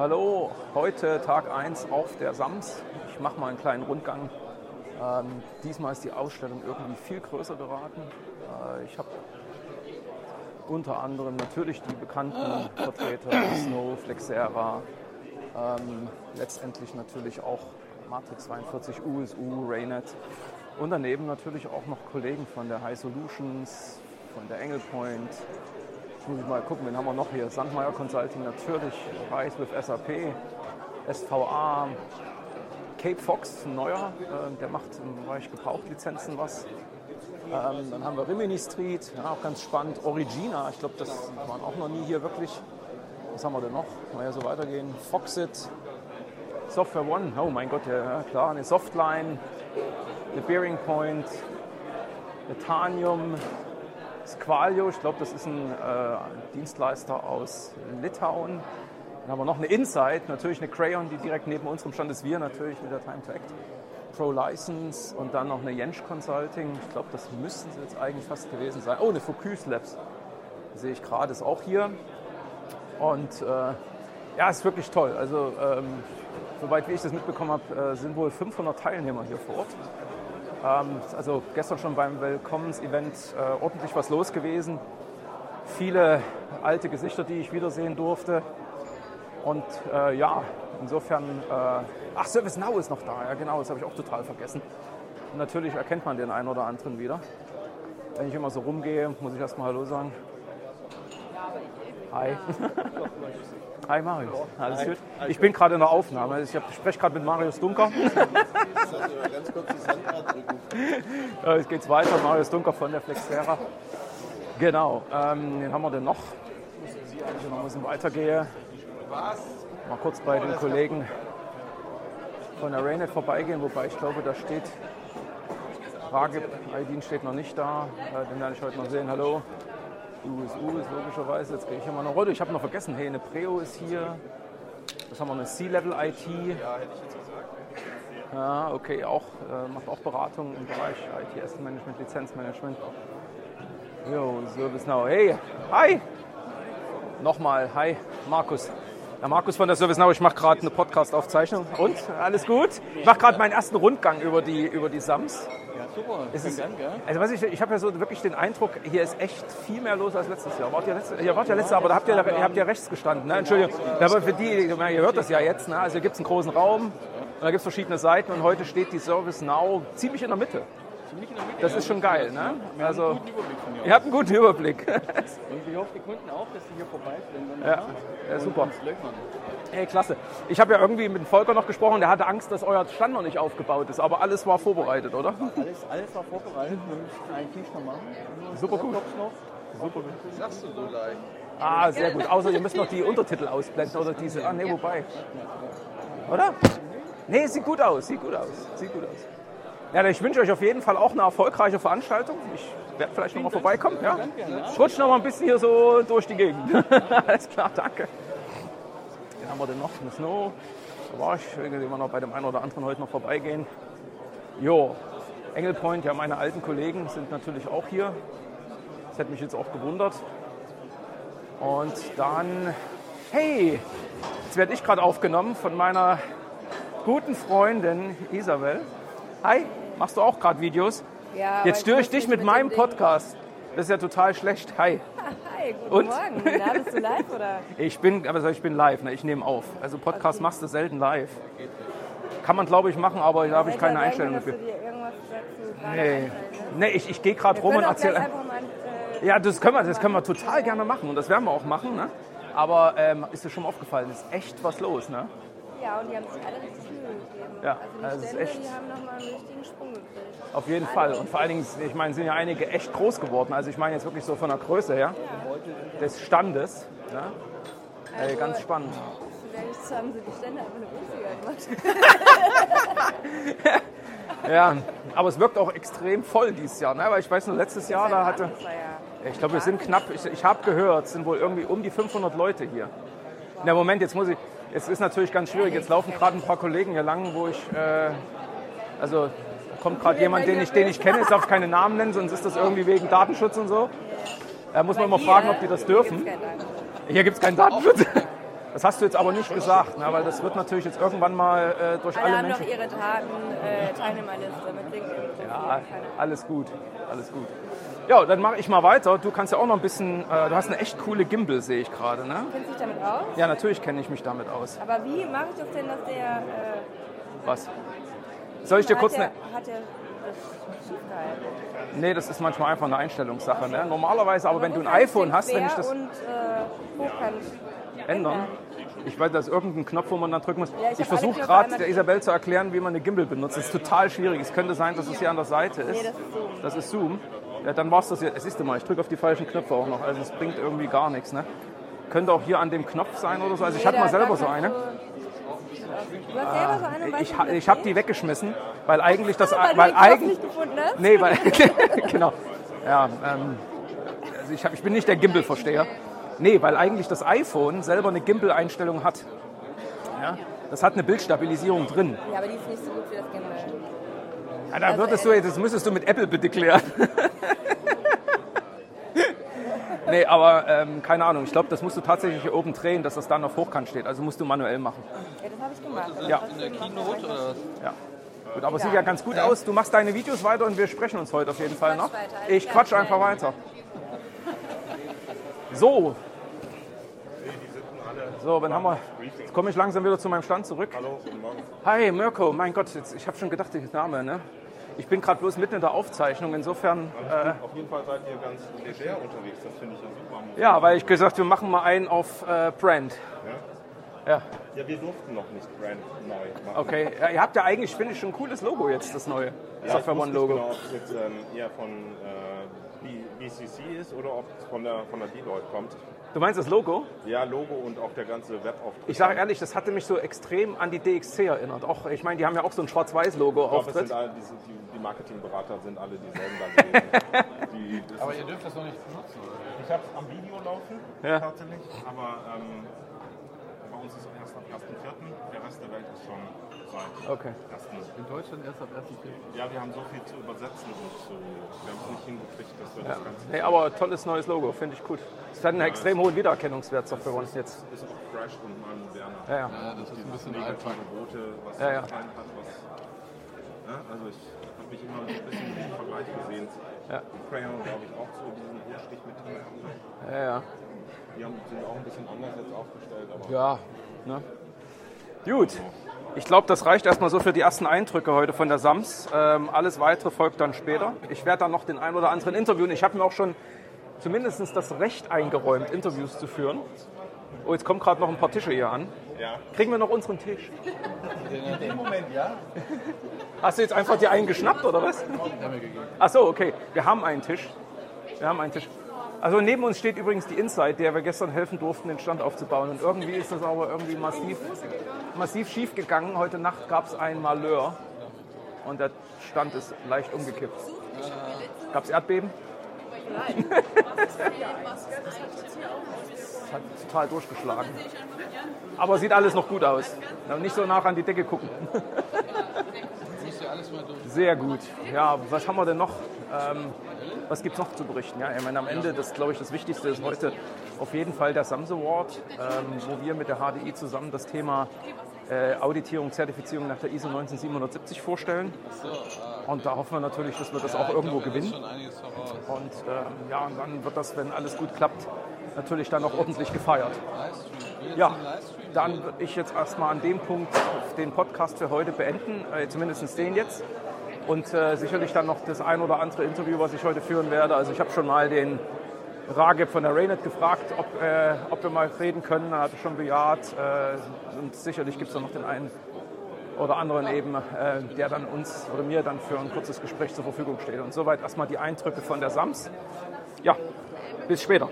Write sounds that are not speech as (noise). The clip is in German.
Hallo, heute Tag 1 auf der SAMS. Ich mache mal einen kleinen Rundgang. Ähm, diesmal ist die Ausstellung irgendwie viel größer geraten. Äh, ich habe unter anderem natürlich die bekannten Vertreter Snow, Flexera, ähm, letztendlich natürlich auch Matrix 42, USU, Raynet und daneben natürlich auch noch Kollegen von der High Solutions, von der Engelpoint, Jetzt muss ich mal gucken, wen haben wir noch hier? Sandmeier Consulting natürlich, Rise with SAP, SVA, Cape Fox, ein neuer, äh, der macht im Bereich Gebrauchtlizenzen was. Ähm, dann haben wir Rimini Street, ja, auch ganz spannend. Origina, ich glaube, das waren auch noch nie hier wirklich. Was haben wir denn noch? Mal ja so weitergehen. Foxit, Software One, oh mein Gott, ja, klar, eine Softline, The Bearing Point, Etanium, Squalio, ich glaube, das ist ein äh, Dienstleister aus Litauen. Dann haben wir noch eine Insight, natürlich eine Crayon, die direkt neben unserem stand ist, wir natürlich mit der Time to Act. Pro License und dann noch eine Jensch Consulting. Ich glaube, das müssten sie jetzt eigentlich fast gewesen sein. Oh, eine Focus Labs. Sehe ich gerade, ist auch hier. Und äh, ja, ist wirklich toll. Also, ähm, soweit wie ich das mitbekommen habe, äh, sind wohl 500 Teilnehmer hier vor Ort. Ähm, also gestern schon beim Willkommensevent äh, ordentlich was los gewesen. Viele alte Gesichter, die ich wiedersehen durfte. Und äh, ja, insofern, äh, ach, ServiceNow ist noch da, ja genau, das habe ich auch total vergessen. Natürlich erkennt man den einen oder anderen wieder. Wenn ich immer so rumgehe, muss ich erstmal Hallo sagen. Hi. (laughs) Hi Marius, alles gut? Ich bin gerade in der Aufnahme. Ich spreche gerade mit Marius Dunker. (laughs) Jetzt geht's weiter. Marius Dunker von der Flexera. Genau. Ähm, den haben wir denn noch? Wenn ich noch ein bisschen weitergehe. Mal kurz bei den Kollegen von der Raynet vorbeigehen, wobei ich glaube, da steht Frage, Aidin steht noch nicht da. Den werde ich heute noch sehen. Hallo. USU ist logischerweise, jetzt gehe ich hier mal noch runter. Ich habe noch vergessen, hey, eine Preo ist hier. Was haben wir, eine C-Level IT? Ja, hätte ich jetzt gesagt. Ja, okay, auch, äh, macht auch Beratung im Bereich IT Asset Management, Lizenzmanagement. Jo, ServiceNow. Hey, hi! Nochmal, hi, Markus. Ja, Markus von der ServiceNow, ich mache gerade eine Podcast-Aufzeichnung. Und? Alles gut? Ich mache gerade meinen ersten Rundgang über die, über die SAMS. Ja, super. Ist Dank, ja. Also was ich, ich habe ja so wirklich den Eindruck, hier ist echt viel mehr los als letztes Jahr. Wart ihr, letzte, ihr wart ja letztes Jahr, aber da habt ihr, ihr habt ja rechts gestanden. Ne? Entschuldigung. Aber für die, ihr hört das ja jetzt, ne? also hier gibt es einen großen Raum und da gibt es verschiedene Seiten und heute steht die ServiceNow ziemlich in der Mitte. Ziemlich in der Mitte. Das ist schon geil, ne? Wir also, haben einen guten Überblick von Ihr habt einen guten Überblick. und ich hoffe, die Kunden auch, dass sie hier vorbeifliegen. Ja, ja super. Hey, klasse. Ich habe ja irgendwie mit dem Volker noch gesprochen, der hatte Angst, dass euer Stand noch nicht aufgebaut ist, aber alles war vorbereitet, oder? Alles, alles war vorbereitet, wir müssen eigentlich noch machen. Super gut. Super gut. Sagst du so leicht. Ah, sehr gut. Außer ihr müsst noch die Untertitel ausblenden oder diese. Ah, nee, wobei. Oder? Nee, sieht gut aus, sieht gut aus, sieht gut aus. Ja, ich wünsche euch auf jeden Fall auch eine erfolgreiche Veranstaltung. Ich werde vielleicht noch mal vorbeikommen. Ja? Ich rutsche noch mal ein bisschen hier so durch die Gegend. (laughs) Alles klar, danke haben wir denn noch? Eine Snow. Da war ich, irgendwie immer noch bei dem einen oder anderen heute noch vorbeigehen. Jo, Engelpoint, ja, meine alten Kollegen sind natürlich auch hier. Das hätte mich jetzt auch gewundert. Und dann, hey, jetzt werde ich gerade aufgenommen von meiner guten Freundin Isabel. Hi, machst du auch gerade Videos? Ja, jetzt störe ich dich mit, mit meinem Podcast. Das ist ja total schlecht. Hi. (laughs) Hi, guten Und? Morgen. Na, bist du live oder? (laughs) Ich bin, aber ich bin live, ne? ich nehme auf. Also Podcast okay. machst du selten live. Kann man glaube ich machen, aber da habe ich keine Einstellung dafür. Nee, nee ich, ich gehe gerade rum und erzähle. Äh, ja, das können wir, das können wir total gerne machen und das werden wir auch machen. Ne? Aber ähm, ist dir schon aufgefallen, ist echt was los, ne? Ja, und die haben sich alle richtig. Ja, also die Stände, ist echt. Die haben nochmal einen richtigen Sprung gekriegt. Auf jeden Fall. Und vor allen Dingen, ich meine, sind ja einige echt groß geworden. Also ich meine jetzt wirklich so von der Größe her ja. des Standes. Ne? Also, ganz spannend. Vielleicht haben sie die Stände einfach eine gemacht. (laughs) ja, aber es wirkt auch extrem voll dieses Jahr. Ne? Weil ich weiß nur, letztes Jahr, da hatte... Ich glaube, wir sind knapp, ich, ich habe gehört, es sind wohl irgendwie um die 500 Leute hier. Na Moment, jetzt muss ich, es ist natürlich ganz schwierig. Jetzt laufen gerade ein paar Kollegen hier lang, wo ich, äh, also kommt gerade jemand, den ich, den ich kenne, ich darf keine Namen nennen, sonst ist das irgendwie wegen Datenschutz und so. Da muss man immer fragen, ob die das dürfen. Hier gibt es keinen Datenschutz. Das hast du jetzt aber nicht gesagt, ne? weil das wird natürlich jetzt irgendwann mal äh, durch Alle alle, haben Menschen... noch ihre Daten, äh, Teilnehmerliste mit LinkedIn. Ja, alles gut, alles gut. Ja, dann mache ich mal weiter. Du kannst ja auch noch ein bisschen, äh, du hast eine echt coole Gimbal, sehe ich gerade, ne? Kennst du dich damit aus? Ja, natürlich kenne ich mich damit aus. Aber wie mache ich das denn, dass der... Äh, Was? Soll ich dir kurz der, eine... Hat der das? Nee, das ist manchmal einfach eine Einstellungssache. Ne? Normalerweise, aber wenn du ein iPhone hast, wenn ich das Und äh, ändern, ich weiß, da ist irgendein Knopf, wo man dann drücken muss. Ja, ich ich versuche gerade der Isabel zu erklären, wie man eine Gimbal benutzt. Das ist total schwierig. Es könnte sein, dass es hier an der Seite ist. Nee, das ist Zoom. Das ist Zoom. Ja, dann war es das jetzt. Siehst du mal, ich drücke auf die falschen Knöpfe auch noch. Also es bringt irgendwie gar nichts. Ne? Könnte auch hier an dem Knopf sein oder so. Also ich hatte mal selber so eine. Du, hast selber so weißt Ich, ich habe die weggeschmissen, weil eigentlich das... (laughs) Weil weil eigentlich? Nee, weil. (laughs) genau. Ja, ähm, also ich, hab, ich bin nicht der Gimbal-Versteher. Nee, weil eigentlich das iPhone selber eine Gimbal-Einstellung hat. Ja? Das hat eine Bildstabilisierung drin. Ja, aber die ist nicht so gut wie das Gimbal. Ja, da Also, würdest du, das müsstest du mit Apple bitte klären. (laughs) nee, aber ähm, keine Ahnung. Ich glaube, das musst du tatsächlich hier oben drehen, dass das dann auf Hochkant steht. Also musst du manuell machen. Ja, das habe ich gemacht. Ja. In der Keynote oder was? Ja. Gut, aber sieht ja ganz gut aus. Du machst deine Videos weiter und wir sprechen uns heute auf jeden Fall noch. Ich quatsch einfach weiter. So. So, dann haben wir. Jetzt komme ich langsam wieder zu meinem Stand zurück. Hallo, guten Morgen. Hi, Mirko. Mein Gott, jetzt, ich habe schon gedacht, der Name, ne? Ich bin gerade bloß mitten in der Aufzeichnung. Insofern, äh, Auf jeden Fall seid ihr ganz leger unterwegs, das finde ich ja super. ja, weil ich gesagt, wir machen mal einen auf äh, Brand. Ja, Ja, wir durften noch nicht Brand neu machen. okay. Ja, ihr habt ja eigentlich, finde ich, schon ein cooles Logo jetzt, das neue Ja, Software ich One Logo. nicht genau, ob es jetzt ähm, eher von äh, BCC ist oder ob es von der, von der Deloitte kommt. Du meinst das Logo? Ja, Logo und auch der ganze Webauftritt. Ich sage ehrlich, das hatte mich so extrem an die DXC erinnert. Auch, ich meine, die haben ja auch so ein Schwarz-Weiß-Logo Ich glaube, es auftritt. sind alle, diese, die, die Marketingberater sind alle dieselben da gewesen. (laughs) die, Aber ihr dürft das noch nicht benutzen, oder? ich habe es am Video laufen, Ja. tatsächlich, aber ähm, bei uns ist es erst ab 1.4. Der Rest der Welt ist schon seit Okay. 1. In Deutschland erst ab 1.4. Ja, wir haben so viel zu übersetzen und zu, wir haben es nicht hingekriegt, dass wir das Ganze. Nee, aber tolles neues Logo, finde ich gut. Es hat einen extrem hohen Wiedererkennungswert Software One jetzt. ist auch fresh und mal moderner. Ja, ja. Ja, das ist ein bisschen Negative altbacken. Rote, was Ja, ja. hat, was. Ja, also ich habe mich immer so ein bisschen im Vergleich gesehen. Ja. Crayon, glaube ich, auch so diesen Rotstich mit drin. Ja, ja. Die haben, sind auch ein bisschen anders jetzt aufgestellt, aber Ja, ne? Gut. Ich glaube, das reicht erstmal so für die ersten Eindrücke heute von der SAMS. Ähm, alles weitere folgt dann später. Ich werde dann noch den einen oder anderen interviewen. Ich habe mir auch schon zumindest das Recht eingeräumt, Interviews zu führen. Oh, jetzt kommen gerade noch ein paar Tische hier an. ja. Kriegen wir noch unseren Tisch? In dem Moment, ja. Hast du jetzt einfach dir einen geschnappt oder was? Ach so, okay. Wir haben einen Tisch. Wir haben einen Tisch. Also neben uns steht übrigens die Insight, der wir gestern helfen durften, den Stand aufzubauen. Und irgendwie ist das aber irgendwie massiv, massiv schief gegangen. Heute Nacht gab es ein Malheur und der Stand ist leicht umgekippt. Gab es Erdbeben? Es hat total durchgeschlagen. Aber sieht alles noch gut aus. Nicht so nach an die Decke gucken. (laughs) Sehr gut. Ja, was haben wir denn noch? Ähm, was gibt es noch zu berichten? Ja, ich meine, am Ende, das glaube ich, das Wichtigste ist heute auf jeden Fall der SAMS Award, ähm, wo wir mit der HDI zusammen das Thema äh, Auditierung, Zertifizierung nach der ISO 19770 vorstellen. Und da hoffen wir natürlich, dass wir das auch irgendwo gewinnen. Einiges voraus. Und ähm, ja, und dann wird das, wenn alles gut klappt, natürlich dann auch ordentlich gefeiert. Ja, dann würde ich jetzt erstmal an dem Punkt den Podcast für heute beenden, äh, zumindest den jetzt. Und äh, sicherlich dann noch das ein oder andere Interview, was ich heute führen werde. Also ich habe schon mal den Rageb von der Raynet gefragt, ob, äh, ob wir mal reden können. Er hat schon bejaht. Äh, und sicherlich gibt es dann noch den einen oder anderen eben, äh, der dann uns oder mir dann für ein kurzes Gespräch zur Verfügung steht. Und soweit erstmal die Eindrücke von der SAMS. Ja, bis später.